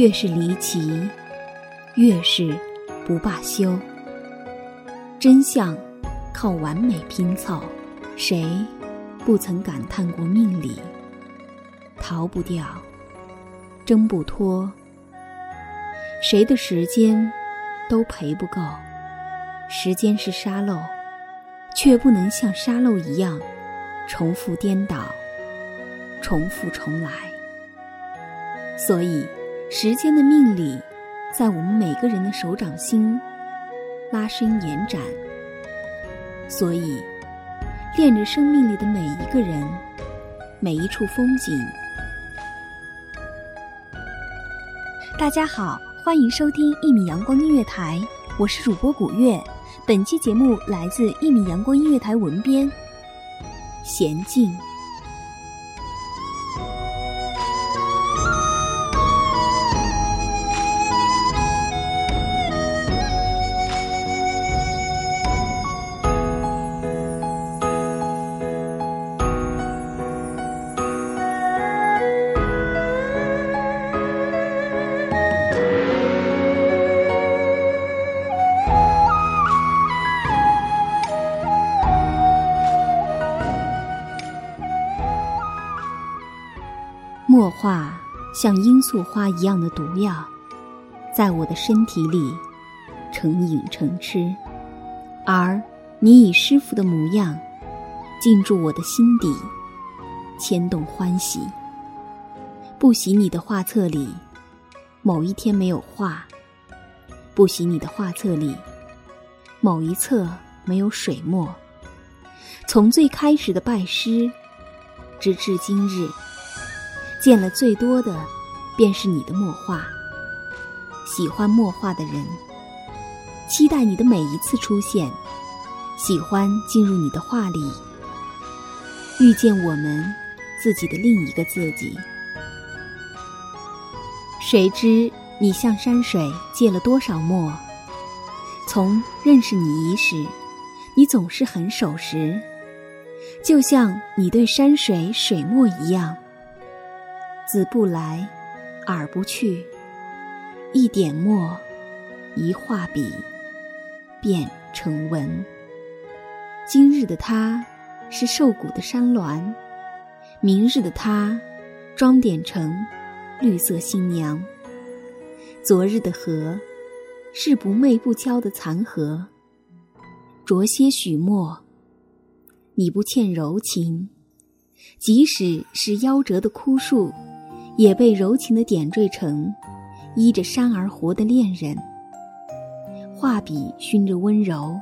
越是离奇，越是不罢休。真相靠完美拼凑，谁不曾感叹过命理？逃不掉，挣不脱。谁的时间都赔不够。时间是沙漏，却不能像沙漏一样重复颠倒，重复重来。所以。时间的命理，在我们每个人的手掌心拉伸延展。所以，恋着生命里的每一个人，每一处风景。大家好，欢迎收听一米阳光音乐台，我是主播古月。本期节目来自一米阳光音乐台文编娴静。像罂粟花一样的毒药，在我的身体里成瘾成痴，而你以师傅的模样进驻我的心底，牵动欢喜。不喜你的画册里某一天没有画，不喜你的画册里某一册没有水墨。从最开始的拜师，直至今日。见了最多的，便是你的墨画。喜欢墨画的人，期待你的每一次出现，喜欢进入你的画里，遇见我们自己的另一个自己。谁知你向山水借了多少墨？从认识你伊始，你总是很守时，就像你对山水水墨一样。子不来，耳不去。一点墨，一画笔，变成文。今日的他，是瘦骨的山峦；明日的他，装点成绿色新娘。昨日的河，是不媚不娇的残荷。着些许墨，你不欠柔情，即使是夭折的枯树。也被柔情的点缀成依着山而活的恋人。画笔熏着温柔，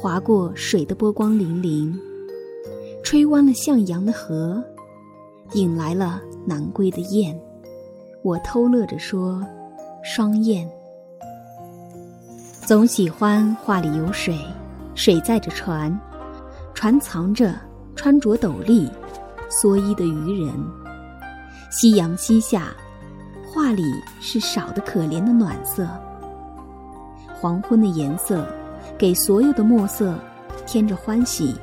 划过水的波光粼粼，吹弯了向阳的河，引来了南归的雁。我偷乐着说：“双燕。”总喜欢画里有水，水载着船，船藏着穿着斗笠、蓑衣的渔人。夕阳西下，画里是少的可怜的暖色。黄昏的颜色，给所有的墨色添着欢喜，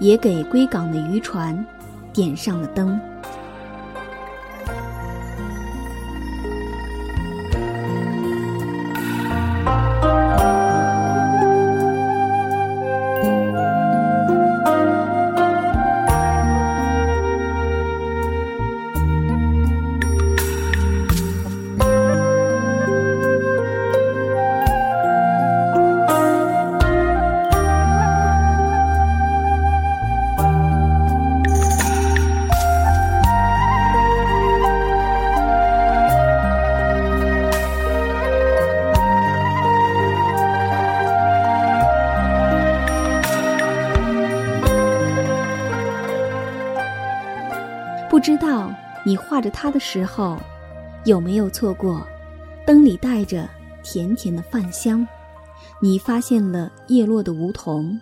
也给归港的渔船点上了灯。你画着它的时候，有没有错过？灯里带着甜甜的饭香，你发现了叶落的梧桐，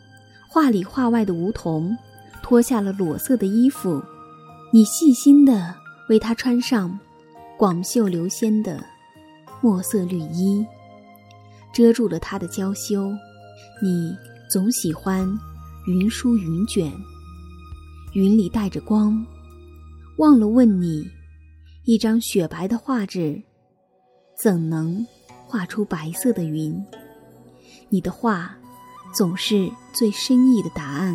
画里画外的梧桐，脱下了裸色的衣服，你细心的为它穿上广袖流仙的墨色绿衣，遮住了它的娇羞。你总喜欢云舒云卷，云里带着光。忘了问你，一张雪白的画纸，怎能画出白色的云？你的画，总是最深意的答案。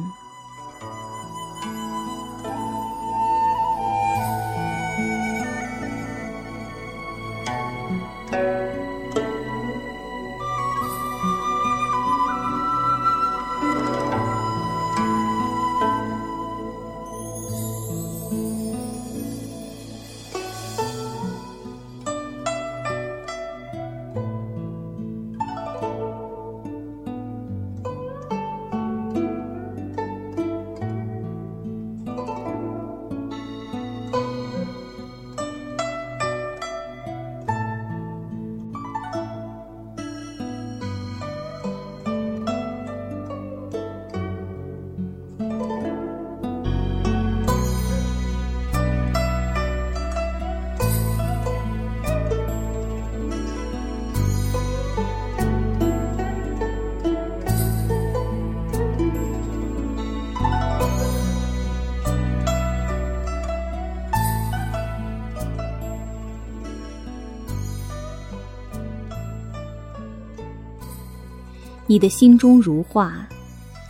你的心中如画，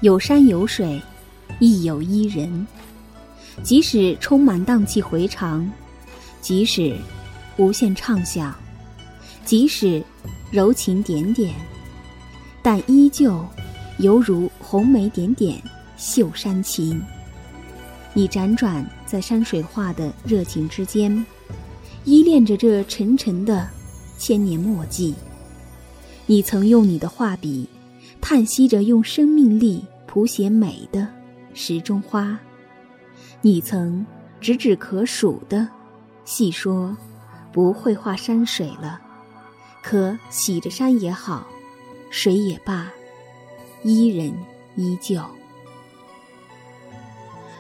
有山有水，亦有伊人。即使充满荡气回肠，即使无限畅想，即使柔情点点，但依旧犹如红梅点点绣山情。你辗转在山水画的热情之间，依恋着这沉沉的千年墨迹。你曾用你的画笔。叹息着用生命力谱写美的时钟花，你曾指指可数的细说，不会画山水了，可洗着山也好，水也罢，伊人依旧。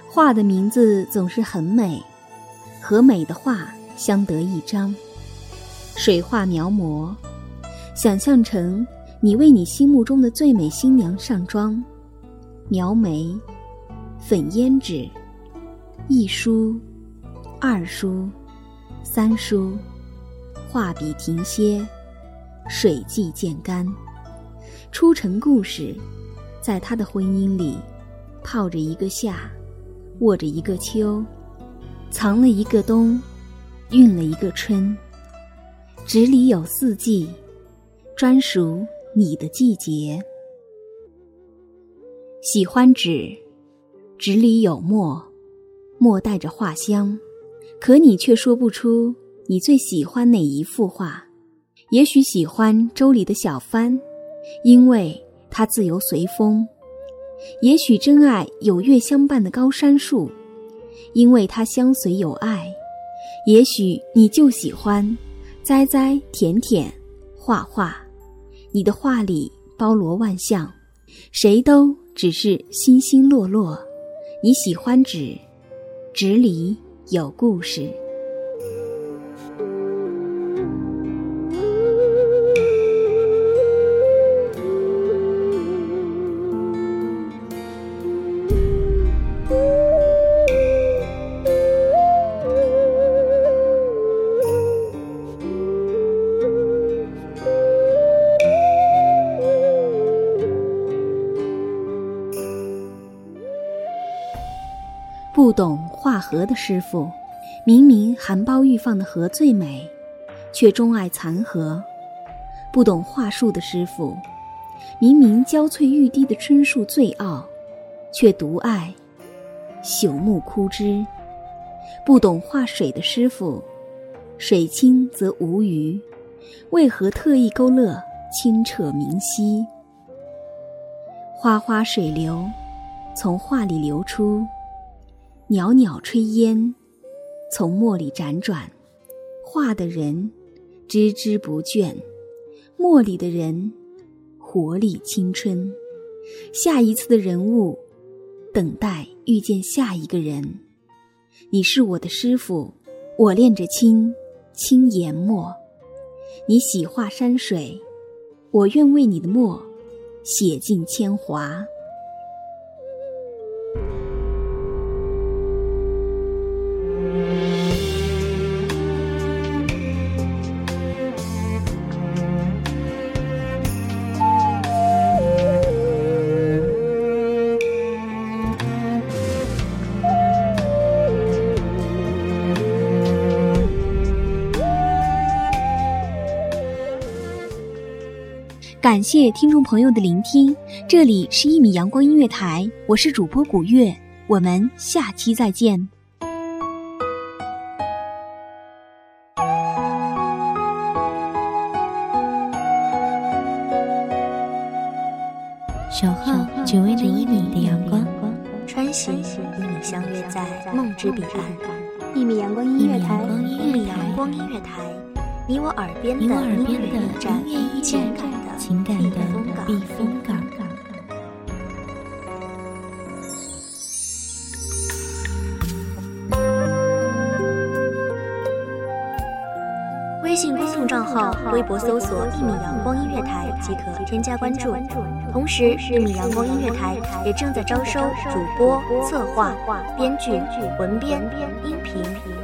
画的名字总是很美，和美的画相得益彰。水画描摹，想象成。你为你心目中的最美新娘上妆，描眉、粉胭脂，一梳、二梳、三梳，画笔停歇，水迹渐干。出尘故事，在他的婚姻里，泡着一个夏，握着一个秋，藏了一个冬，运了一个春。纸里有四季，专属。你的季节，喜欢纸，纸里有墨，墨带着画香，可你却说不出你最喜欢哪一幅画。也许喜欢周里的小帆，因为它自由随风；也许真爱有月相伴的高山树，因为它相随有爱；也许你就喜欢栽栽舔舔画画。你的画里包罗万象，谁都只是星星落落。你喜欢纸，纸里有故事。不懂画荷的师傅，明明含苞欲放的荷最美，却钟爱残荷；不懂画树的师傅，明明娇翠欲滴的春树最傲，却独爱朽木枯枝；不懂画水的师傅，水清则无鱼，为何特意勾勒清澈明晰？花花水流，从画里流出；袅袅炊烟，从墨里辗转。画的人孜孜不倦，墨里的人活力青春。下一次的人物，等待遇见下一个人。你是我的师傅，我练着青青研墨。你喜画山水，我愿为你的墨。写尽铅华。感谢听众朋友的聆听，这里是一米阳光音乐台，我是主播古月，我们下期再见。小号只为那一米的阳光，穿行与你相约在梦之彼岸。一米阳光音乐台，一米阳光音乐台，你我耳边的音乐驿站，情感的。情感的避风港。微信公众账号、微博搜索“一米阳光音乐台”即可添加关注。同时，一米阳光音乐台也正在招收主播、策划、编剧、文编、音频、